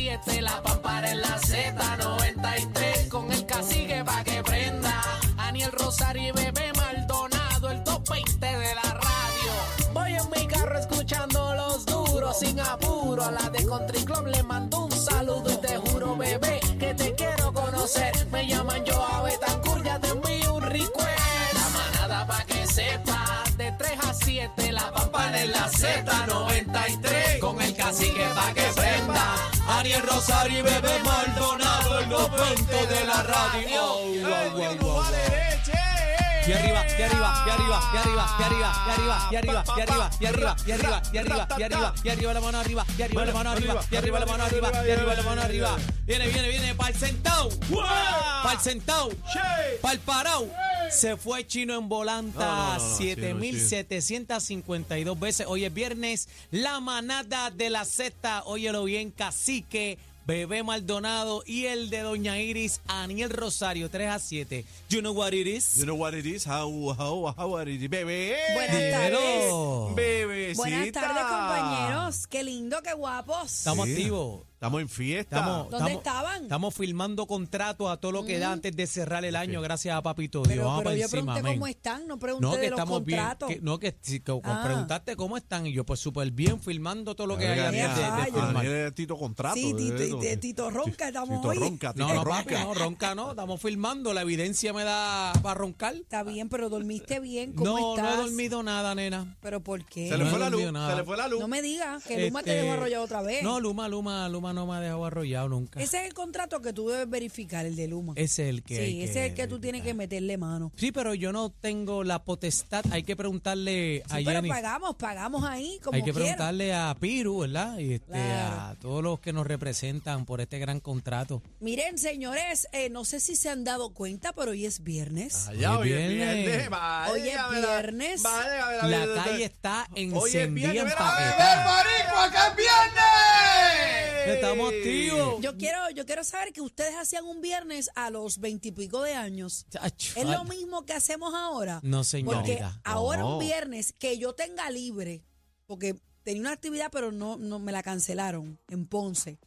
7, la pampara en la Z93, con el cacique pa' que prenda. Aniel Rosario y Bebé Maldonado, el top 20 de la radio. Voy en mi carro escuchando los duros, sin apuro. A la de Country Club le mando un saludo y te juro, bebé, que te quiero conocer. Me llaman yo a Betancourt, ya te envío un request. La manada pa' que sepa, de 3 a 7, la pampara en la Z93, con el cacique pa' que prenda. Ariel Rosario y Bebé Maldonado, el top 20 de la radio. Y arriba, y arriba, y arriba, y arriba, y arriba, y arriba, y arriba, y arriba, y arriba, y arriba, y arriba, y arriba, y arriba la mano arriba, y arriba la mano arriba, y arriba la mano arriba, y arriba la mano arriba. Viene, viene, viene, para el sentado, para el sentado, para el parado. Se fue chino en No, volanta no, no, no, 7.752 veces. Hoy es viernes, la manada de la Z. Óyelo bien, cacique. Bebé Maldonado y el de Doña Iris, Aniel Rosario, 3 a 7. You know what it is? You know what it is? How, how, how are it is? Bebé. Buenas Dímelo. Bebecita. Buenas tardes, compañeros. Qué lindo, qué guapos. Estamos Sí. activos. Estamos en fiesta. Estamos, ¿Dónde estamos- estaban? Estamos firmando contratos a todo lo que da antes de cerrar el año, gracias a Papito Dios. pero Vamos pero yo encima, pregunté cómo están, no pregunté No, que de los estamos bien. contratos. que- no, que, si- que- Ah. preguntaste cómo están y yo pues súper bien firmando todo lo que hay antes de, de firmar. Es Tito Contrato. Sí, Tito, Ronca estamos Tito hoy. Ronca, Tito No, no, papi, Ronca. no, ronca no, estamos filmando, la evidencia me da para roncar. Está bien, pero dormiste bien, ¿cómo No, estás? no he dormido nada, nena. ¿Pero por qué? Se le fue la luz. Se le fue la luz. No me digas que Luma te Este, dejó arrollado otra vez. No, Luma, Luma, Luma no me ha dejado arrollado nunca. Ese es el contrato que tú debes verificar, el de Luma. Ese es el que hay sí, ese es el que tú tienes que meterle mano. Sí, pero yo no tengo la potestad. Hay que preguntarle a Sí, pero Jenny. pagamos, pagamos ahí como Hay que quiera. preguntarle a Piru, ¿verdad? Y este, Claro. a todos los que nos representan por este gran contrato. Miren, señores, eh, no sé si se han dado cuenta, pero hoy es viernes. Allá, Hoy hoy es viernes. Hoy es viernes. vaya, mira, La calle está Hoy es encendida, viernes. Mira, marico, que es viernes. Estamos activos. Yo quiero, yo quiero saber que ustedes hacían un viernes a los veintipico de años. ¿Es lo mismo que hacemos ahora? No, Porque señorita. ahora un viernes que yo tenga libre, porque tenía una actividad pero no, no me la cancelaron en Ponce.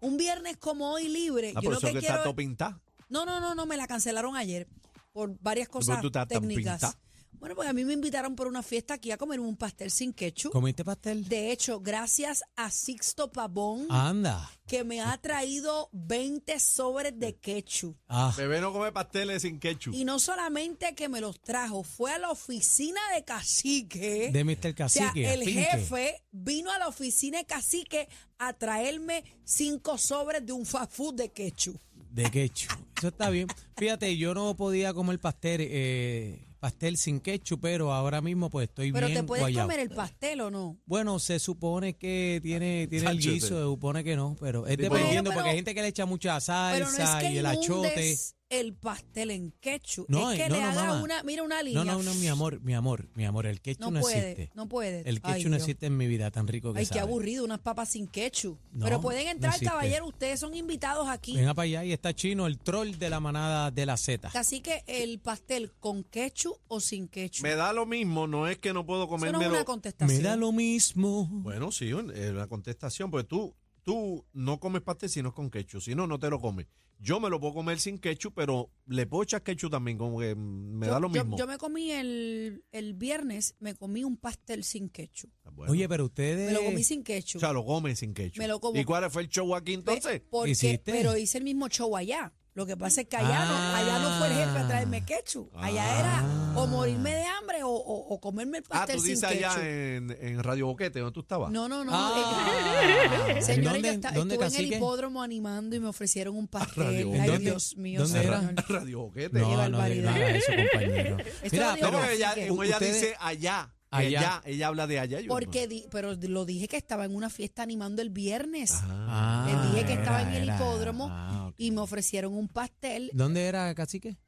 Un viernes como hoy libre, Ah, yo lo que, que quiero está todo pintado. No, no, no, no, me la cancelaron ayer por varias ¿Por qué cosas técnicas. Bueno, pues a mí me invitaron por una fiesta aquí a comer un pastel sin ketchup. ¿Comiste pastel? De hecho, gracias a Sixto Pavón, Anda. que me ha traído 20 sobres de ketchup. Ah, Bebé no come pasteles sin ketchup. Y no solamente que me los trajo, fue a la oficina de Cacique. de Mr. o sea, Cacique. el Finque. jefe vino a la oficina de Cacique a traerme cinco sobres de un fast food de ketchup. De ketchup. Eso está bien. Fíjate, yo no podía comer pastel, eh, pastel sin ketchup, pero ahora mismo pues estoy Pero bien te puedes comer el pastel o no. Bueno, se supone que tiene, tiene el Sánchez. guiso, se supone que no, pero es Bueno, dependiendo, pero- porque hay gente que le echa mucha Pero no es salsa que y el achote. El pastel en ketchup. No, es que no, le no, haga mamá. una, mira una línea. No, no, no, mi amor, mi amor, mi amor, el ketchup No no, puede, existe. no puede. El Ay, ketchup no Dios. existe en mi vida, tan rico que Ay, qué aburrido, unas papas sin ketchup. No, Pero pueden entrar, caballero, ustedes son invitados aquí. Venga para allá y está chino, el troll de la manada de la Z. Así que el pastel con ketchup o sin ketchup. Me da lo mismo, no es que no puedo Eso no es una contestación. Me da lo mismo. Bueno, sí, es la contestación, porque tú, tú no comes pastel si no es con ketchup, si no, no te lo comes. Yo me lo puedo comer sin ketchup, pero le puedo echar ketchup también, como que me yo, da lo mismo. Yo, me comí el, el viernes, me comí un pastel sin ketchup. Ah, Bueno, Oye, pero ustedes... Me lo comí sin ketchup. o sea, lo comes sin ketchup. Me lo como. ¿Y cuál fue el show aquí entonces? Porque- ¿Hiciste? pero hice el mismo show allá. Lo que pasa es que allá, no, allá no fue el jefe a traerme ketchup. Allá era o morirme de hambre o, o- o comerme el ah, pastel tú sin dices ketchup. allá en, en Radio Boquete, ¿dónde tú estabas? No, no, no. Ah. eh, Señores, ¿Dónde- yo estuve en el hipódromo animando y me ofrecieron un pastel. Radio Ay, ¿Dónde? Dios mío, ¿Dónde era? señor. Radio Boquete. No, no eso, compañero. Esto Mira, pero... No, ella, como dice allá. Allá. Ella, ella habla de allá. yo Porque, di- pero lo dije que estaba en una fiesta animando el viernes. Ah, Les dije que estaba en el era. hipódromo Ah, ok. y me ofrecieron un pastel. ¿Dónde era, cacique?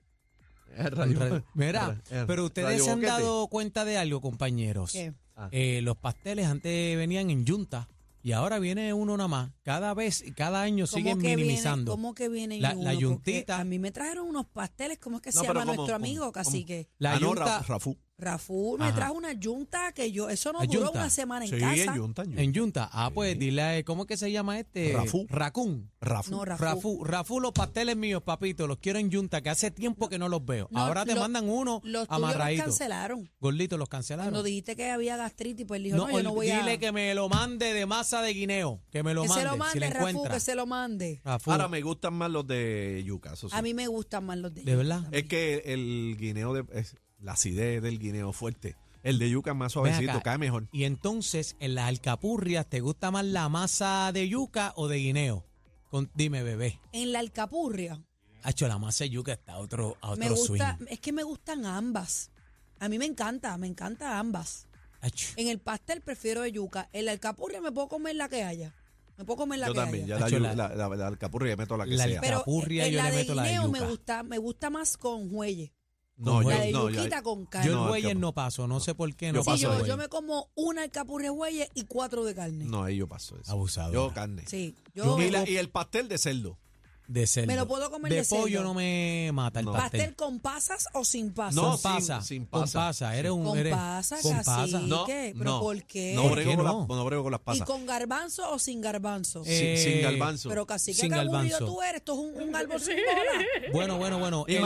Es radio- Mira, en pero ustedes Radio se han Boquete. dado cuenta de algo, compañeros. ¿Qué? Ah. Eh, los pasteles antes venían en yunta y ahora viene uno nada más. Cada vez, cada año ¿Cómo siguen que minimizando. Viene, ¿Cómo que viene La- uno? la Porque yuntita. A mí me trajeron unos pasteles. ¿Cómo es que No, se pero llama ¿cómo- nuestro cómo- amigo, cómo? cacique? La Ah, no, yunta, Ra- Rafú. Rafú me Ajá. trajo una yunta que yo, eso no ¿La duró yunta? una semana en Sí, casa. en Junta, en. En Junta. Ah, pues dile, ¿cómo es que se llama este? Rafú. Racún. Rafa. No, Rafú. Rafú, Rafú, los pasteles míos, papito, los quiero en Junta, que hace tiempo que no los veo. No, Ahora te lo- mandan uno Los tuyos los amarradito. cancelaron. Gorditos, los cancelaron. Cuando dijiste que había gastritis, pues él dijo, No, no, yo no voy a... dile que me lo mande de masa de guineo, que me lo que mande, se lo mande, si Rafú, encuentra. que se lo mande. Rafú, Ahora me gustan más los de yuca, eso sí. A mí me gustan más los de ¿De verdad? Es que el guineo, de, es la acidez del guineo fuerte. El de yuca es más suavecito, cae mejor. Y entonces, en las alcapurrias, ¿te gusta más la masa de yuca o de guineo? Con- dime, bebé. En la alcapurria, Hacho, la masa de yuca está a otro, a otro me gusta, swing. es que me gustan ambas. A mí me encanta, me encanta ambas. Hacho. En el pastel prefiero de yuca. En la alcapurria me puedo comer la que haya. Me puedo comer la Yo que también, haya. ya la, Hacho, yu- la- la, la, la alcapurria, meto la que La sea. alca- alcapurria en yo la le de meto la de guineo me gusta, me gusta más con jueyes. No, yo- La de no, yuquita ya- con Yo carne. el No, bueyes alcap- no paso, no sé por qué Yo no Sí, paso paso yo, yo me como una alcapurria de bueyes y cuatro de carne. no, ahí yo paso eso. Abusadora. Yo carne. Sí, Yo yo, Y, la- y el pastel de cerdo. De cerdo. Me lo puedo comer de de cerdo. pollo no me mata el No. pastel. pastel con pasas o sin pasas. No, sin- pasa, sin con pasa. pasa. Eres un con eres- pasas, con cacique. pasa. No, ¿Pero no. por qué? No ¿Por brego, qué con, no? La, no brego con las ¿Y pasas. con garbanzo o sin garbanzo? Sin- Eh, sin garbanzo. Pero casi que sin aburrido garbanzo. tú eres. Esto es un, un árbol sin bola. Bueno, bueno, bueno. Y el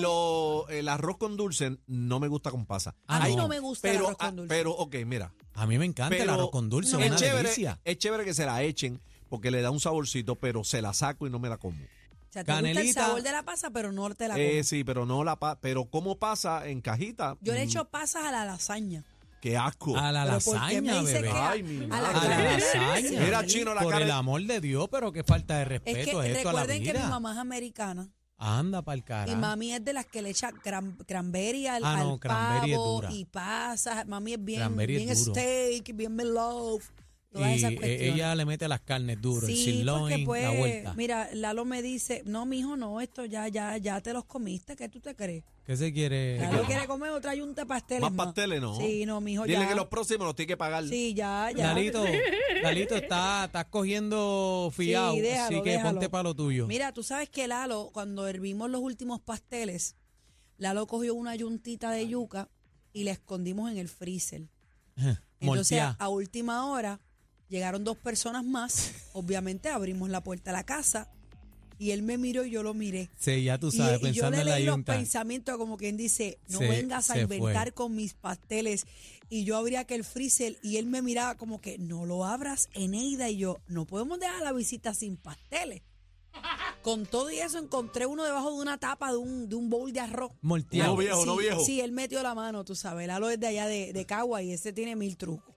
lo- el arroz con dulce no me gusta con pasa. Ah, A mí no. no me gusta el pero, arroz con ah, dulce. pero, ok, mira. a mí me encanta el arroz con dulce, no, es es, una chévere, delicia. es chévere que se la echen porque le da un saborcito, pero se la saco y no me la como. o sea, te gusta el canelita. sabor de la pasa, pero no te la Eh, comes. sí, pero no la pa- pero como pasa en cajita. Yo le mm, echo pasas a la lasaña. Qué asco. A la Pero ¿por qué lasaña, bebé. que a- Ay, mi a madre. la A la carne? lasaña. Mira, chino, la Por cara el amor de Dios, pero qué falta de Es respeto que es esto a la recuerden que mi vida. mamá es americana Anda para el y carajo. mami es de las que le echa cran- cranberry al, Ah, no, al cranberry es pavo dura. y pasas. Mami es bien, Cranberry es bien duro. steak, bien meatloaf. Todas y esas eh, cuestiones. ella le mete las carnes duras, el Sí, sirloin, porque la pues, vuelta. mira, Lalo me dice, no, mijo, no, esto ya, ya, ya te los comiste, ¿qué tú te crees? ¿Qué se quiere? Lalo quiere comer otra yunta de pasteles Más pasteles, no. Sí, no, mijo, Dile ya. que los próximos los tiene que pagar. Sí, ya, ya. Lalito, Lalito, está, estás cogiendo fiado, Sí, déjalo, así que déjalo. ponte para lo tuyo. Mira, tú sabes que Lalo, cuando hervimos los últimos pasteles, Lalo cogió una yuntita de yuca y la escondimos en el freezer. Entonces, a última hora, llegaron dos personas más. Obviamente, abrimos la puerta a la casa y él me miró y yo lo miré. Sí, ya tú Y- sabes, y, yo pensando le en la leí los yunta. pensamientos como quien dice, no Se- vengas a inventar fue. con mis pasteles. Y yo abría aquel freezer y él me miraba como que, no lo abras, Eneida. Y yo, no podemos dejar la visita sin pasteles. Con todo y eso encontré uno debajo de una tapa de un, de un bowl de arroz. Molteado. No, viejo, sí, no viejo. Sí, él metió la mano, tú sabes. Lalo es de allá de, de Cagua y ese tiene mil trucos.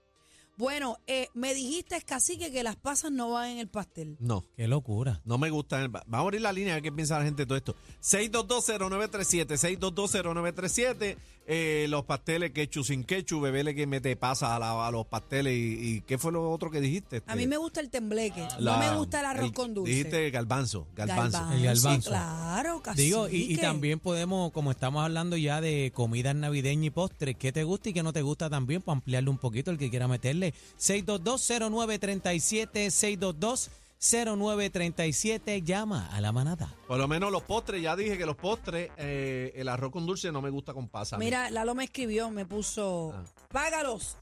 Bueno, eh, me dijiste, cacique, que las pasas no van en el pastel. No. Qué locura. No me gusta. Vamos a abrir la línea a ver qué piensa la gente de todo esto. 6220937, 6220937. Eh, los pasteles quechu sin quechu, bebé le que mete pasa a, la- a los pasteles. Y, y qué fue lo otro que dijiste? A mí me gusta el tembleque. La- no me gusta el arroz con dulce. Dijiste garbanzo, garbanzo. El garbanzo. Claro, cacique. Digo, y, y también podemos, como estamos hablando ya de comidas navideñas y postres, ¿qué te gusta y qué no te gusta también? Para ampliarle un poquito, el que quiera meterle. 6220937, 6220937, llama a la manada. Por lo menos los postres, ya dije que los postres, eh, el arroz con dulce no me gusta con pasa. Mira, Lalo me escribió, me puso, Ah. págalos,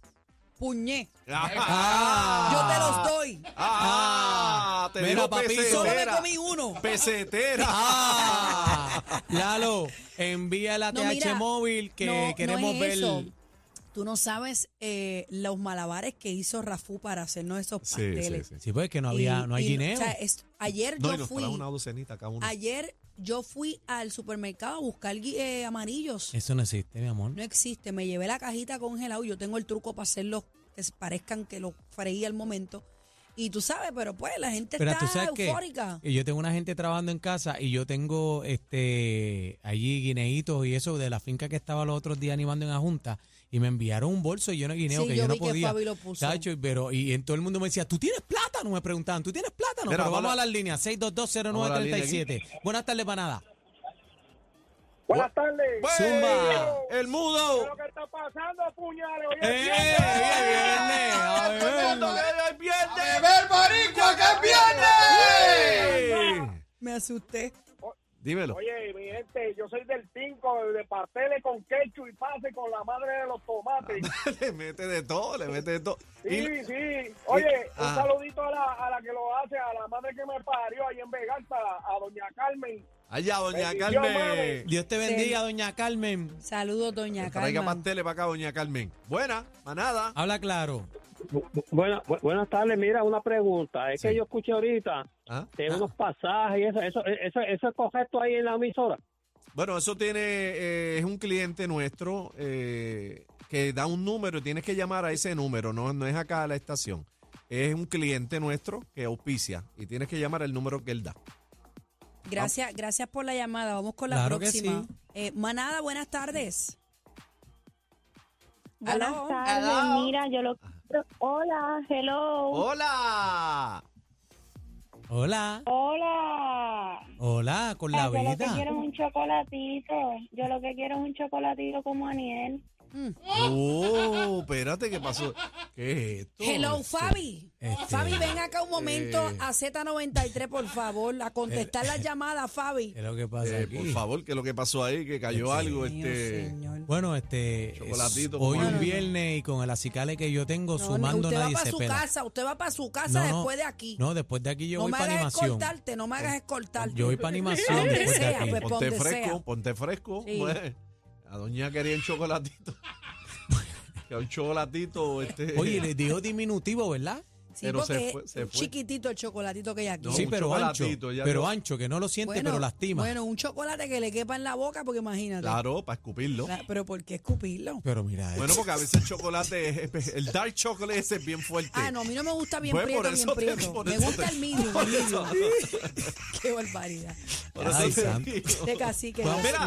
puñé. Ah. Yo te los doy. Ah, te Mira, papi, pesetera. Solo me comí uno. Pesetera. Ah, Lalo, envía la No, TH mira, móvil que no, no queremos es ver. eso. Tú no sabes eh, los malabares que hizo Rafú para hacernos esos Sí, pasteles. sí, sí. Sí, pues que no había, Y- no hay y, guineo. o sea, es- ayer No, y yo nos fui, trajo una docenita cada uno. ayer yo fui al supermercado a buscar eh, amarillos. Eso no existe, mi amor. No existe. Me llevé la cajita congelada. Yo tengo el truco para hacerlos que parezcan que los freí al momento. Y tú sabes, pero pues la gente Pero tú está sabes que eufórica. yo tengo una gente trabajando en casa y yo tengo este allí guineitos y eso de la finca que estaba los otros días animando en la junta y me enviaron un bolso lleno de guineo Sí, que yo yo no vi que podía. Fabi lo puso. Tacho, pero y en todo el mundo me decía, "¿Tú tienes plátano?" Me preguntaban, "¿Tú tienes plátano?" Mira, pero vamos a a la- las líneas 6220937. Buenas tardes, panada. Buenas tardes. ¡Pues! Zumba. El mudo. ¿Qué está pasando, puñales? Hoy es ¡Eh! viernes. ¡Viene, a Todo el mundo beber! que es viernes. ¡Beber boricua, que es viernes! ¡Eh! Me asusté. Dímelo. Oye, mi gente, yo soy del 5, de pasteles con ketchup y pase con la madre de los tomates. le mete de todo, le mete de todo. Sí, Y- sí. Oye, un saludito a la, a la que lo hace, a la madre que me parió ahí en Vegalta, a doña Carmen. allá, doña Bendición, Carmen. Dios te bendiga, doña Carmen. Saludos, doña Que Traiga Carmen. pasteles para acá, doña Carmen. Buena, manada. Habla claro. Buena- bu- buenas tardes, mira, una pregunta. Es Sí. que yo escuché ahorita ¿Ah? de unos pasajes y eso, eso, eso, eso es correcto ahí en la emisora. Bueno, eso tiene, eh, es un cliente nuestro eh, que da un número y tienes que llamar a ese número, no, no es acá a la estación. Es un cliente nuestro que auspicia y tienes que llamar al número que él da. Gracias, gracias por la llamada. Vamos con la Claro próxima. sí. Eh, Manada, buenas tardes. Buenas tardes, mira, yo lo Hola, hello. ¡Hola! Hola. Hola. Hola, con la Ay, yo lo que vida. quiero es un chocolatito. Yo lo que quiero es un chocolatito como Aniel. Oh, espérate, ¿qué pasó? ¿Qué es esto? Hello, Este, Fabi. este, Fabi, ven acá un momento eh. a Z93, por favor, a contestar las llamadas, Fabi. ¿Qué es lo que pasa eh, aquí? por favor, ¿qué es lo que pasó ahí? Que cayó algo, este... señor. Bueno, este. Chocolatito, es hoy un viernes y con el acicale que yo tengo, No, sumando usted va nadie para se su pela. casa, usted va para su casa después de aquí. No, después de aquí yo no voy me para hagas animación. escoltarte, no me hagas escoltarte. Yo voy para animación Donde después de sea, aquí. pues, Ponte donde fresco, ponte fresco. Sí. pues. La doña quería un chocolatito. que un chocolatito, este... Oye, les digo diminutivo, ¿verdad? Sí, pero se fue- se es fue. chiquitito el chocolatito que hay aquí. No, sí, pero ancho. Pero no. ancho, que no lo siente, pero lastima. Bueno, un chocolate que le quepa en la boca, porque imagínate. Claro, para escupirlo. La- Pero ¿por qué escupirlo? Pero mira, Bueno, porque a veces el chocolate, es- el dark chocolate ese es bien fuerte. Ah, no, a mí no me gusta bien Pues, prieto, bien eso te- prieto. Me eso gusta te- el medium, el eso. medium. Qué barbaridad. Ay, digo. Este cacique, Vamos, Mira,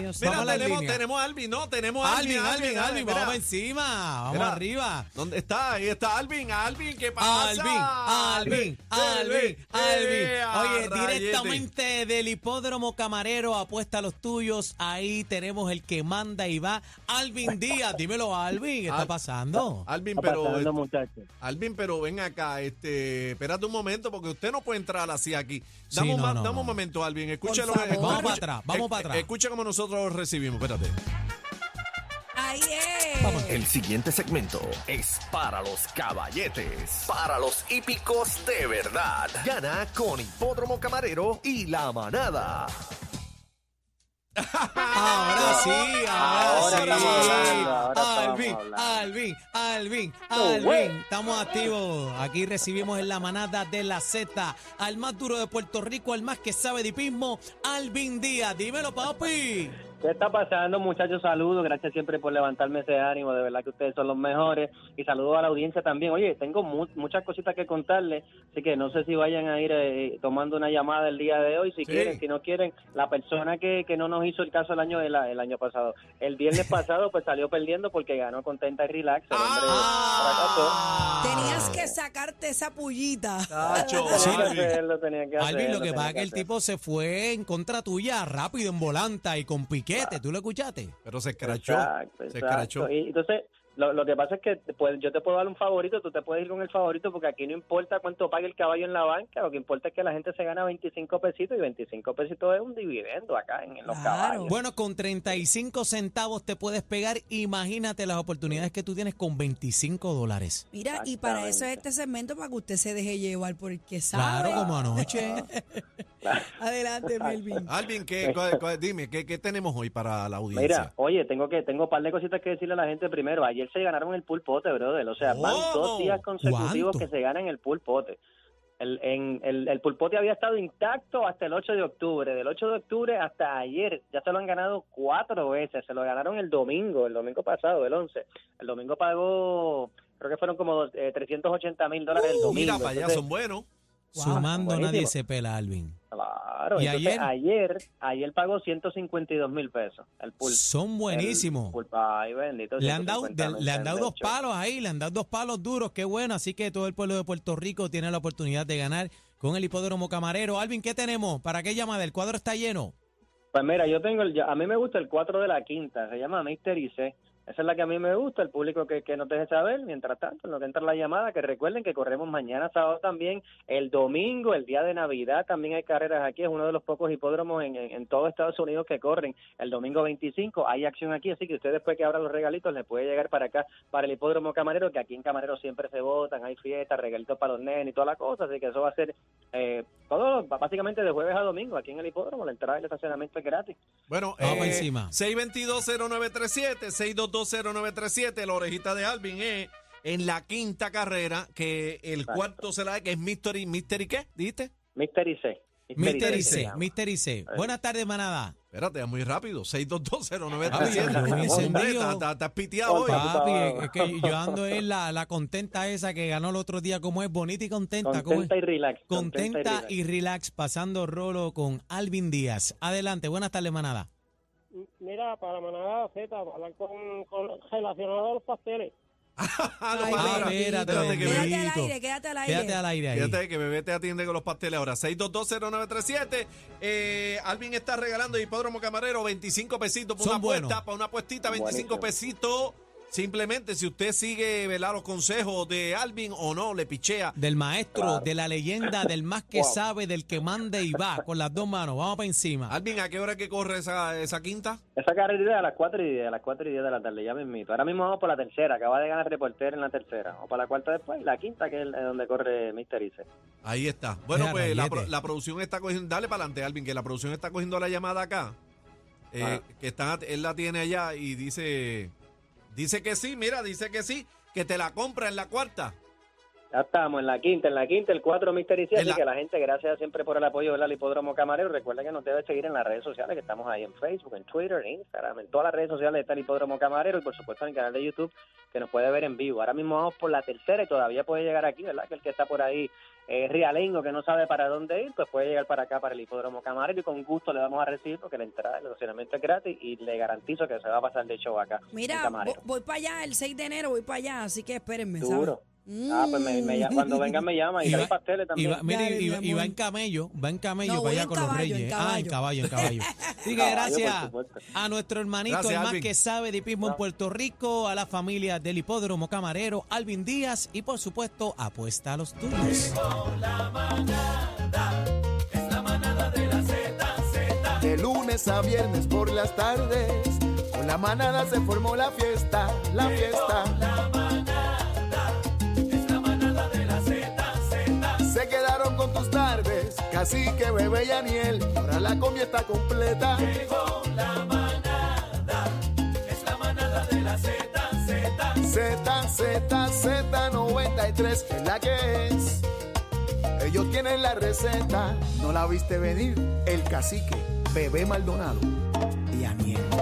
tenemos, a Alvin, no, tenemos a Alvin, Alvin, Alvin, mira. vamos encima, vamos Mira, arriba. ¿Dónde está? Ahí está Alvin, Alvin, ¿qué pasa? Alvin, Alvin, Alvin, Eh, Alvin. eh, a Oye, directamente del hipódromo camarero, apuesta a los tuyos. Ahí tenemos el que manda y va. Alvin Díaz, dímelo, Alvin, ¿qué está pasando? Alvin, Está pero pasando, muchachos. Alvin, pero ven acá, este, espérate un momento porque usted no puede entrar así aquí. Sí, Dame, un, no, ma- no, dame no. un momento, Alvin, escúchalo. Favor. Vamos para atrás, vamos para atrás. Escucha como nosotros recibimos, espérate. Ahí es. El siguiente segmento es para los caballetes, para los hípicos de verdad. Gana con Hipódromo Camarero y la manada. Ahora sí, ahora, Ahora sí. hablando, ahora Alvin. Alvin, Alvin, Alvin. Estamos activos. Aquí recibimos en la manada de la Z al más duro de Puerto Rico, al más que sabe de hipismo, Alvin Díaz. Dímelo, papi. ¿Qué está pasando, muchachos? Saludos, gracias siempre por levantarme ese ánimo, de verdad que ustedes son los mejores. Y saludos a la audiencia también. Oye, tengo mu- muchas cositas que contarles, así que no sé si vayan a ir eh, tomando una llamada el día de hoy, si Sí. quieren, si no quieren. La persona que, que no nos hizo el caso el año el, el año pasado, el viernes pasado, pues salió perdiendo porque ganó contenta y relax. El hombre Ah. Tenías que sacarte esa pullita. Tacho, Alvin. tenía que Alvin, lo hacerlo, que pasa es que el hacer. tipo se fue en contra tuya rápido en volanta y con piquete. ¿Tú lo escuchaste? Pero se escrachó. Exacto, se escrachó. Y entonces, lo, lo que pasa es que pues, yo te puedo dar un favorito, tú te puedes ir con el favorito, porque aquí no importa cuánto pague el caballo en la banca, lo que importa es que la gente se gana 25 pesitos y 25 pesitos es un dividendo acá en, en los Claro. caballos. Bueno, con 35 centavos te puedes pegar. Imagínate las oportunidades que tú tienes con 25 dólares. Mira, y para eso es este segmento, para que usted se deje llevar, porque sabe. Claro, como anoche. Adelante, Melvin. Alvin, ¿qué, cuál- cuál- dime, ¿qué, ¿qué tenemos hoy para la audiencia? Mira, oye, tengo que tengo un par de cositas que decirle a la gente primero. Ayer se ganaron el pool pote, brother. O sea, van ¿Cómo? dos días consecutivos ¿Cuánto? que se ganan el pool pote. El, en, el, el pulpote había estado intacto hasta el 8 de octubre. Del 8 de octubre hasta ayer ya se lo han ganado cuatro veces. Se lo ganaron el domingo, el domingo pasado, el 11. El domingo pagó, creo que fueron como eh, 380 mil dólares el domingo. mira, para allá son buenos. Sumando buenísimo. nadie se pela, Alvin. Claro, ¿Y entonces ayer? ayer, ayer pagó 152 mil pesos el. Son buenísimos. Bendito, Le han dado, 150 le han dado dos hecho. palos ahí, le han dado dos palos duros, qué bueno. Así que todo el pueblo de Puerto Rico tiene la oportunidad de ganar con el hipódromo camarero. Alvin, ¿qué tenemos? ¿Para qué llamada? ¿El cuadro está lleno? Pues mira, yo tengo el, a mí me gusta el 4 de la quinta, se llama Mister IC. Esa es la que a mí me gusta, el público que, que nos deje saber. Mientras tanto, en lo que entra la llamada, que recuerden que corremos mañana sábado también, el domingo, el día de Navidad, también hay carreras aquí. Es uno de los pocos hipódromos en, en, en todo Estados Unidos que corren. El domingo 25 hay acción aquí, así que usted después que abra los regalitos le puede llegar para acá, para el hipódromo Camarero, que aquí en Camarero siempre se votan, hay fiestas, regalitos para los nenes y toda la cosa. Así que eso va a ser eh, todo, básicamente de jueves a domingo aquí en el hipódromo. La entrada y el estacionamiento es gratis. Bueno, Vamos eh, encima. 6220937, 6220937, la orejita de Alvin es en la quinta carrera, que el Exacto. cuarto será que es Mystery, ¿Mystery qué? ¿Dijiste? Mystery C. Mister C Ice, se llama. Mister Ice. Buenas tardes, manada. Espérate, es muy rápido, Papi, 6220937. yo Hombre, encendido. estás- piteado hoy. Papi, es que yo ando en la, la contenta esa que ganó el otro día, como es bonita y contenta, ¿cómo? Contenta y relax. Contenta y relax, pasando rolo con Alvin Díaz. Adelante, buenas tardes, manada. Mira, para Manada Z, hablar con, con relacionado a los pasteles. No, Ay, para, espérate, espérate, que Quédate al aire, quédate al aire. Quédate al aire ahí. Fíjate que bebé te atiende con los pasteles ahora. 6220937. Eh, Alvin está regalando Hipódromo Camarero 25 pesitos para Son una buenos. apuesta, para una apuestita, 25 Buenísimo. pesitos. Simplemente si usted sigue ¿verdad? los consejos de Alvin o no, le pichea. Del maestro, Claro. de la leyenda, del más que Wow. sabe, del que manda y va, con las dos manos. Vamos para encima. Alvin, ¿a qué hora que corre esa, esa quinta? Esa carrera a las 4 y 10, a las 4 y 10 de la tarde, ya mismito. Ahora mismo vamos por la tercera, acaba de ganar reportero en la tercera. O para la cuarta después, y la quinta, que es el- es donde corre Mr. Ice. Ahí está. Bueno, pues la, pro- la producción está cogiendo. Dale para adelante, Alvin, que la producción está cogiendo la llamada acá. Eh, Ah. Que están, él la tiene allá y dice. Dice que sí, mira, dice que sí, que te la compra en la cuarta. Ya estamos en la quinta, en la quinta, el 4 Mr. Ice. En Así la- que la gente, gracias siempre por el apoyo del Hipódromo Camarero. Recuerda que nos debe seguir en las redes sociales, que estamos ahí en Facebook, en Twitter, en Instagram, en todas las redes sociales está el Hipódromo Camarero y por supuesto en el canal de YouTube que nos puede ver en vivo. Ahora mismo vamos por la tercera y todavía puede llegar aquí, ¿verdad? Que el que está por ahí eh, rialengo, que no sabe para dónde ir, pues puede llegar para acá, para el Hipódromo Camarero y con gusto le vamos a recibir porque la entrada, el estacionamiento es gratis y le garantizo que se va a pasar de show acá. Mira, voy para allá el 6 de enero, voy para allá, así que espérenme, ¿sabes? Ah, pues me, me cuando vengan me llama y, Y trae va- pasteles Y también. va, mira, Dale, y, mi y va en camello, va en camello No, para allá en con los caballo, en reyes. Ah, en caballo. caballo, en caballo. Así que gracias a nuestro hermanito, Gracias, el más que sabe de hipismo en. Puerto Rico, a la familia del hipódromo camarero, Alvin Díaz y por supuesto, apuesta a los tuyos. De lunes a viernes por las tardes, con la manada se formó la fiesta, la fiesta. Tardes, cacique, bebé y Aniel, ahora la comida está completa. Llegó la manada, es la manada de la Z, Z. Z, Z, Z93, es la que es. Ellos tienen la receta, no la viste venir. El cacique, bebé Maldonado y Aniel.